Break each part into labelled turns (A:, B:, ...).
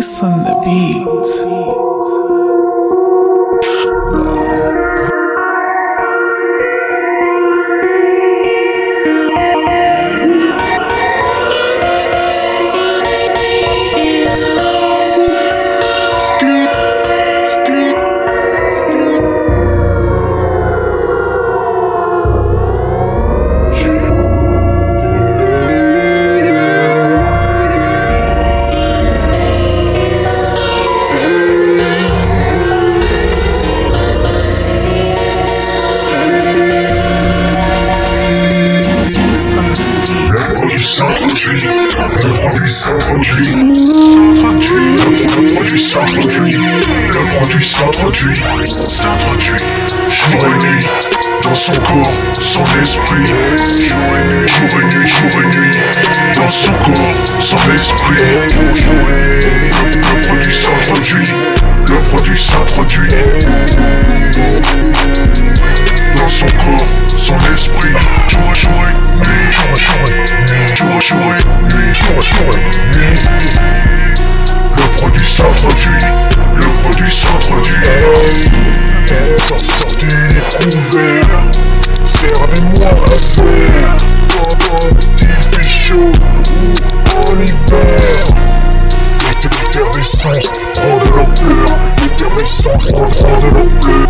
A: Jason the beat. 138, 138, 138,
B: le produit 138, le produit 138, 138, jour et nuit, dans son corps, son esprit, jour et nuit, jour et nuit, jour et nuit, dans son corps, son esprit. Servez-moi un verre. Pendant qu'il fait chaud ou en hiver. L'effervescence prend de l'ampleur, l'effervescence prend prend de l'ampleur.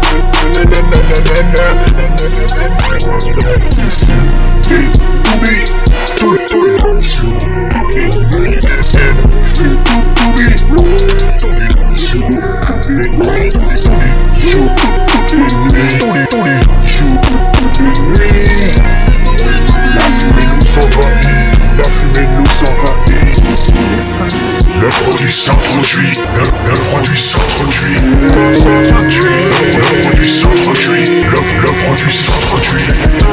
B: S'introduit, le, le produit s'introduit. Le produit s'introduit, le, le produit s'introduit.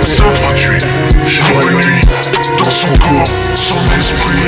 B: S'introduit, jour et nuit, dans son corps, son esprit.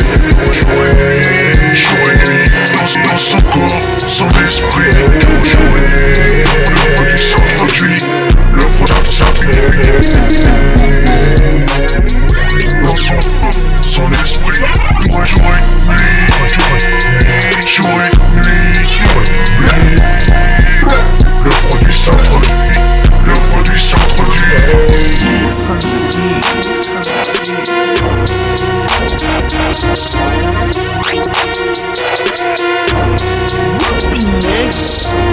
B: Whoopiness.